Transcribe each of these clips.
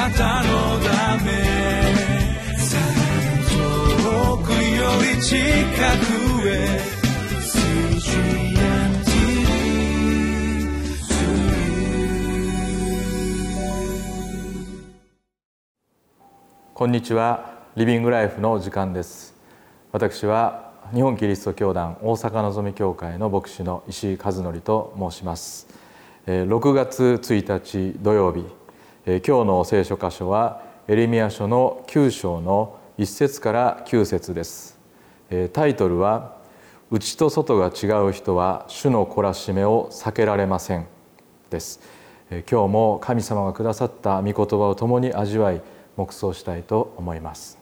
なたのため遠くより近くへこんにちは。リビングライフの時間です。私は日本キリスト教団大阪のぞみ教会の牧師の石井和則と申します。6月1日土曜日今日の聖書箇所はエレミア書の9章の1節から9節です。タイトルは内と外が違う人は主の懲らしめを避けられません。です。今日も神様がくださった御言葉を共に味わい黙想したいと思います。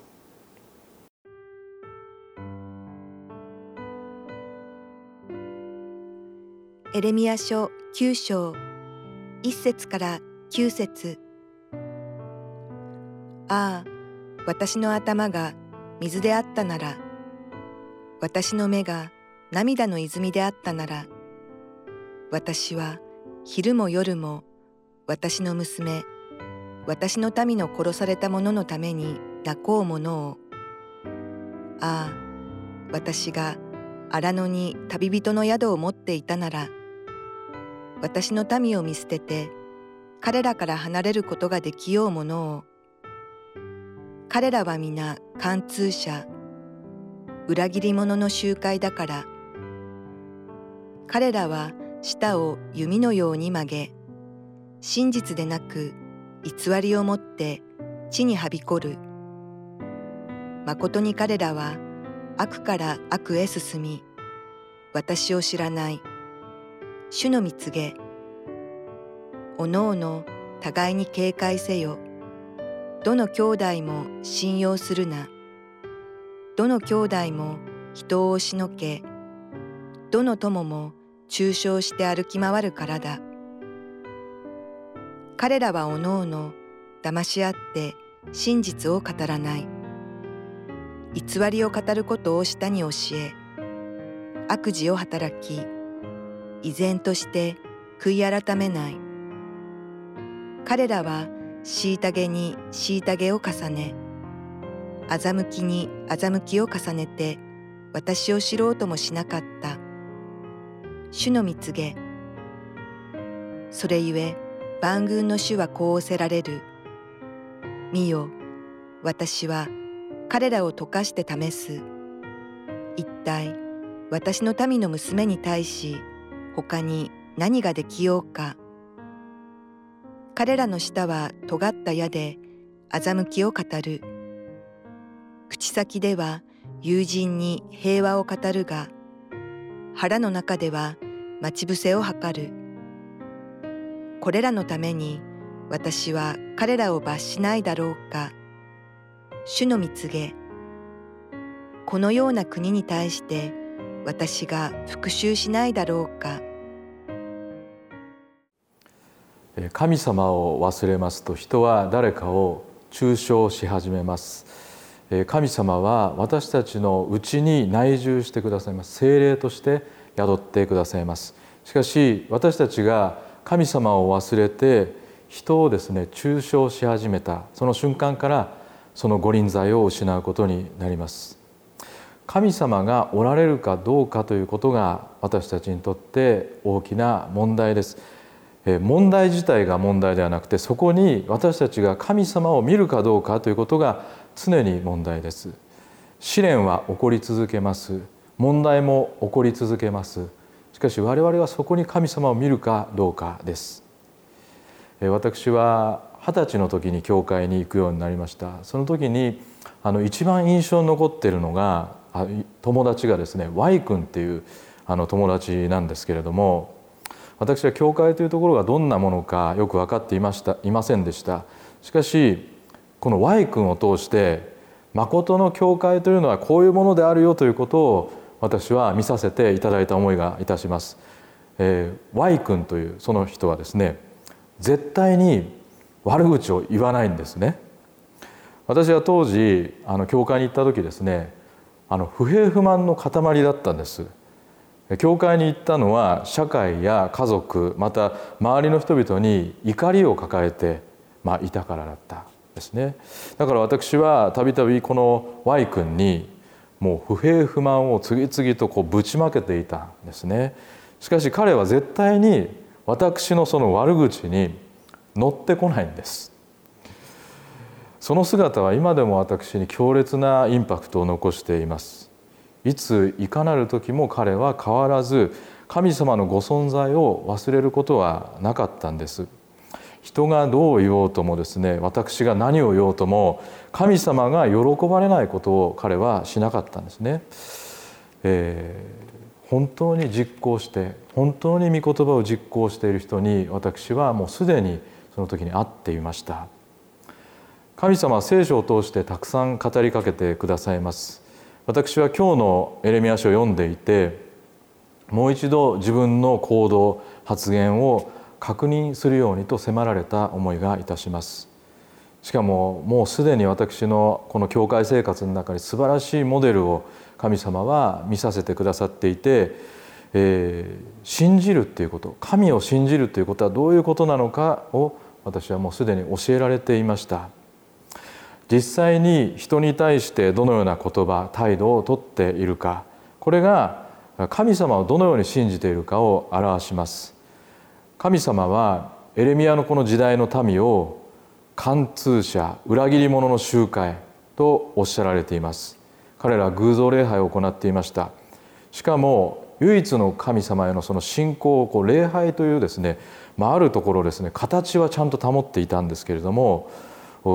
エレミア書9章1節から9節。ああ私の頭が水であったなら私の目が涙の泉であったなら私は昼も夜も私の娘私の民の殺された者のために泣こうものを。ああ私が荒野に旅人の宿を持っていたなら私の民を見捨てて彼らから離れることができようものを。彼らは皆貫通者裏切り者の集会だから彼らは舌を弓のように曲げ真実でなく偽りをもって地にはびこる。まことに彼らは悪から悪へ進み、私を知らない。主の蜜げ。おのおの互いに警戒せよ。どの兄弟も信用するな。どの兄弟も人を押しのけ、どの友も中傷して歩き回るからだ。彼らはおのおの騙し合って真実を語らない。偽りを語ることを下に教え、悪事を働き、依然として悔い改めない。彼らは虐げに虐げを重ね、欺きに欺きを重ねて私を知ろうともしなかった。主の蜜げ。それゆえ、万軍の主はこうおせられる。見よ、私は彼らを溶かして試す。一体私の民の娘に対し他に何ができようか。彼らの舌は尖った矢で欺きを語る。口先では友人に平和を語るが、腹の中では待ち伏せを図る。これらのために私は彼らを罰しないだろうか。主の蜜げ。このような国に対して私が復讐しないだろうか。神様を忘れますと人は誰かを中傷し始めます。神様は私たちのうちに内住してくださいます。精霊として宿ってくださいます。しかし私たちが神様を忘れて人をですね中傷し始めた。その瞬間からその御臨在を失うことになります。神様がおられるかどうかということが私たちにとって大きな問題です。問題自体が問題ではなくてそこに私たちが神様を見るかどうかということが常に問題です。試練は起こり続けます。問題も起こり続けます。しかし我々はそこに神様を見るかどうかです。私は二十歳の時に教会に行くようになりました。その時にあの一番印象に残ってるのが友達がですね Y 君っていうあの友達なんですけれども私は教会というところがどんなものかよく分かっていましたいませんでしたしかしこの Y 君を通して誠の教会というのはこういうものであるよということを私は見させていただいた思いがいたします。えー、Y 君というその人はですね絶対に悪口を言わないんですね。私は当時あの教会に行った時ですねあの不平不満の塊だったんです。教会に行ったのは社会や家族また周りの人々に怒りを抱えてまあ、いたからだったですね。だから私はたびたびこの Y 君にもう不平不満を次々とこうぶちまけていたんですね。しかし彼は絶対に私のその悪口に乗ってこないんです。その姿は今でも私に強烈なインパクトを残しています。いついかなる時も彼は変わらず神様のご存在を忘れることはなかったんです。人がどう言おうともですね私が何を言おうとも神様が喜ばれないことを彼はしなかったんですね、えー、本当に実行して本当に御言葉を実行している人に私はもうすでにその時に会っていました。神様は聖書を通してたくさん語りかけてくださいます。私は今日のエレミア書を読んでいてもう一度自分の行動発言を確認するようにと迫られた思いがいたします。しかももうすでに私のこの教会生活の中に素晴らしいモデルを神様は見させてくださっていて、えー、信じるっていうこと神を信じるということはどういうことなのかを私はもうすでに教えられていました。実際に人に対してどのような言葉態度をとっているかこれが神様をどのように信じているかを表します。神様はエレミアのこの時代の民を貫通者裏切り者の集会とおっしゃられています。彼らは偶像礼拝を行っていました。しかも唯一の神様へのその信仰をこう礼拝というですね、まあ、あるところですね形はちゃんと保っていたんですけれども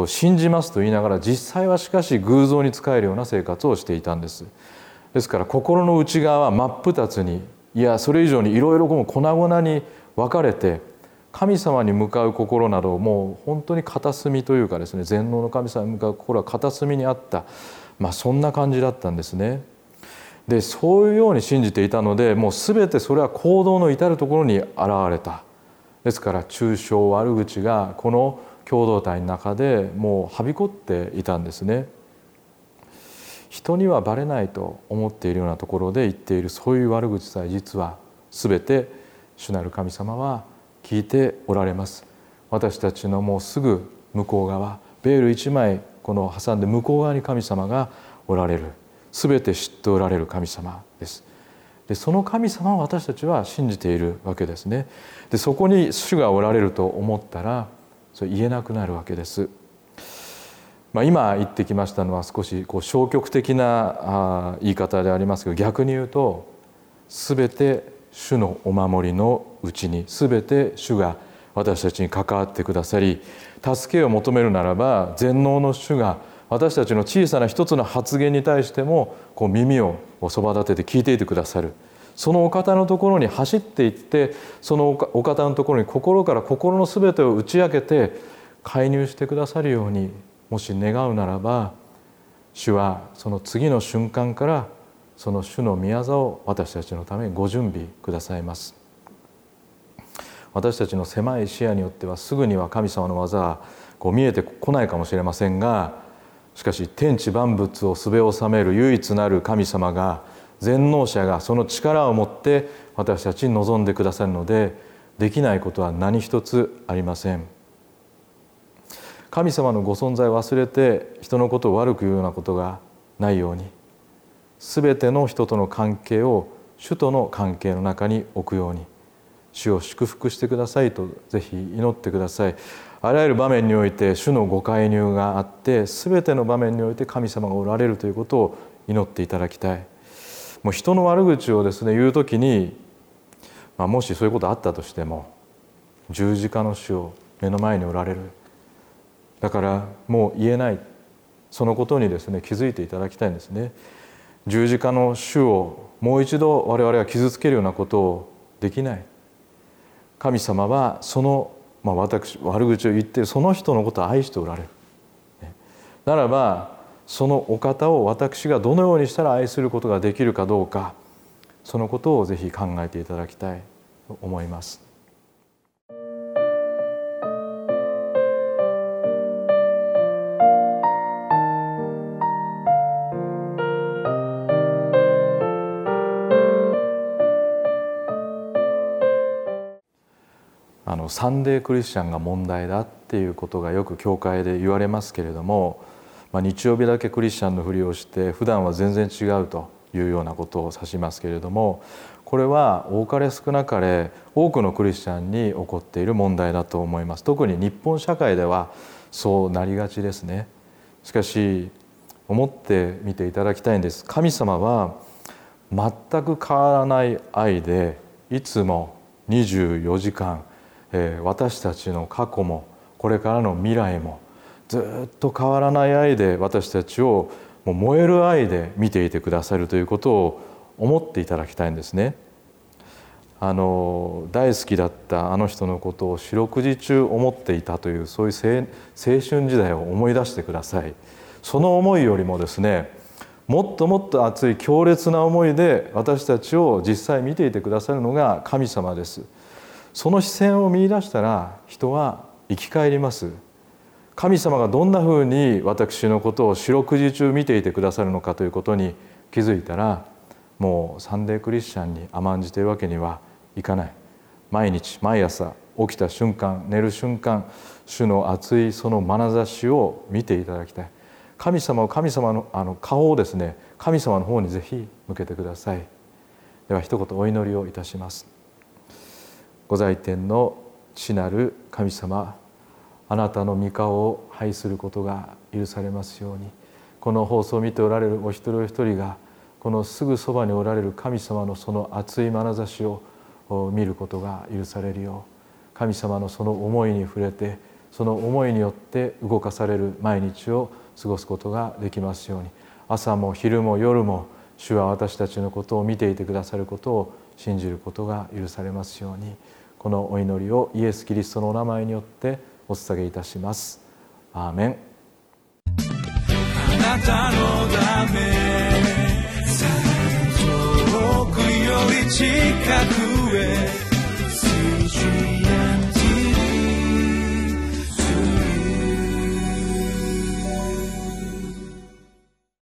信じますと言いながら実際はしかし偶像に仕えるような生活をしていたんですですから心の内側は真っ二つにいやそれ以上にいろいろ粉々に分かれて神様に向かう心などもう本当に片隅というかですね全能の神様に向かう心は片隅にあった、まあ、そんな感じだったんですね。でそういうように信じていたのでもう全てそれは行動の至るところに現れたですから中傷悪口がこの共同体の中でもうはびこっていたんですね。人にはバレないと思っているようなところで言っているそういう悪口さえ実は全て主なる神様は聞いておられます。私たちのもうすぐ向こう側ベール一枚この挟んで向こう側に神様がおられる。全て知っておられる神様です。でその神様を私たちは信じているわけですね。でそこに主がおられると思ったらそれ言えなくなるわけです。まあ、今言ってきましたのは少しこう消極的な言い方でありますけど逆に言うと全て主のお守りのうちに全て主が私たちに関わってくださり助けを求めるならば全能の主が私たちの小さな一つの発言に対してもこう耳をそば立てて聞いていてくださるそのお方のところに走っていってそのお方のところに心から心の全てを打ち明けて介入してくださるようにもし願うならば主はその次の瞬間からその主の御業を私たちのためにご準備くださいます。私たちの狭い視野によってはすぐには神様の技はこう見えてこないかもしれませんがしかし天地万物をすべ収める唯一なる神様が全能者がその力を持って私たちに望んでくださるのでできないことは何一つありません。神様のご存在を忘れて人のことを悪く言うようなことがないように全ての人との関係を主との関係の中に置くように主を祝福してくださいとぜひ祈ってください。あらゆる場面において主のご介入があって全ての場面において神様がおられるということを祈っていただきたい。もう人の悪口をですね言う時に、まあ、もしそういうことあったとしても十字架の死を目の前におられる。だからもう言えない。そのことにですね気づいていただきたいんですね。十字架の主をもう一度我々は傷つけるようなことをできない。神様はその、まあ、私悪口を言ってその人のことを愛しておられる。ならばそのお方を私がどのようにしたら愛することができるかどうかそのことをぜひ考えていただきたいと思います。あのサンデークリスチャンが問題だってっていうことがよく教会で言われますけれども、まあ、日曜日だけクリスチャンのふりをして普段は全然違うというようなことを指しますけれどもこれは多かれ少なかれ多くのクリスチャンに起こっている問題だと思います。特に日本社会ではそうなりがちですね。しかし思ってみていただきたいんです。神様は全く変わらない愛でいつも24時間え私たちの過去もこれからの未来もずっと変わらない愛で私たちをもう燃える愛で見ていてくださるということを思っていただきたいんですね。あの大好きだったあの人のことを四六時中思っていたというそういう青春時代を思い出してください。その思いよりもですねもっともっと熱い強烈な思いで私たちを実際見ていてくださるのが神様です。その視線を見いだしたら人は生き返ります。神様がどんなふうに私のことを四六時中見ていてくださるのかということに気づいたらもうサンデークリスチャンに甘んじているわけにはいかない。毎日毎朝起きた瞬間寝る瞬間主の熱いその眼差しを見ていただきたい。神様を神様のあの顔をですね神様の方にぜひ向けてください。では一言お祈りをいたします。ご在天の父なる神様あなたの御顔を拝することが許されますように。この放送を見ておられるお一人お一人がこのすぐそばにおられる神様のその熱い眼差しを見ることが許されるよう神様のその思いに触れてその思いによって動かされる毎日を過ごすことができますように。朝も昼も夜も主は私たちのことを見ていてくださることを信じることが許されますように。このお祈りをイエス・キリストのお名前によってお捧げいたします。アーメン。あなたのため遠くより近くへ。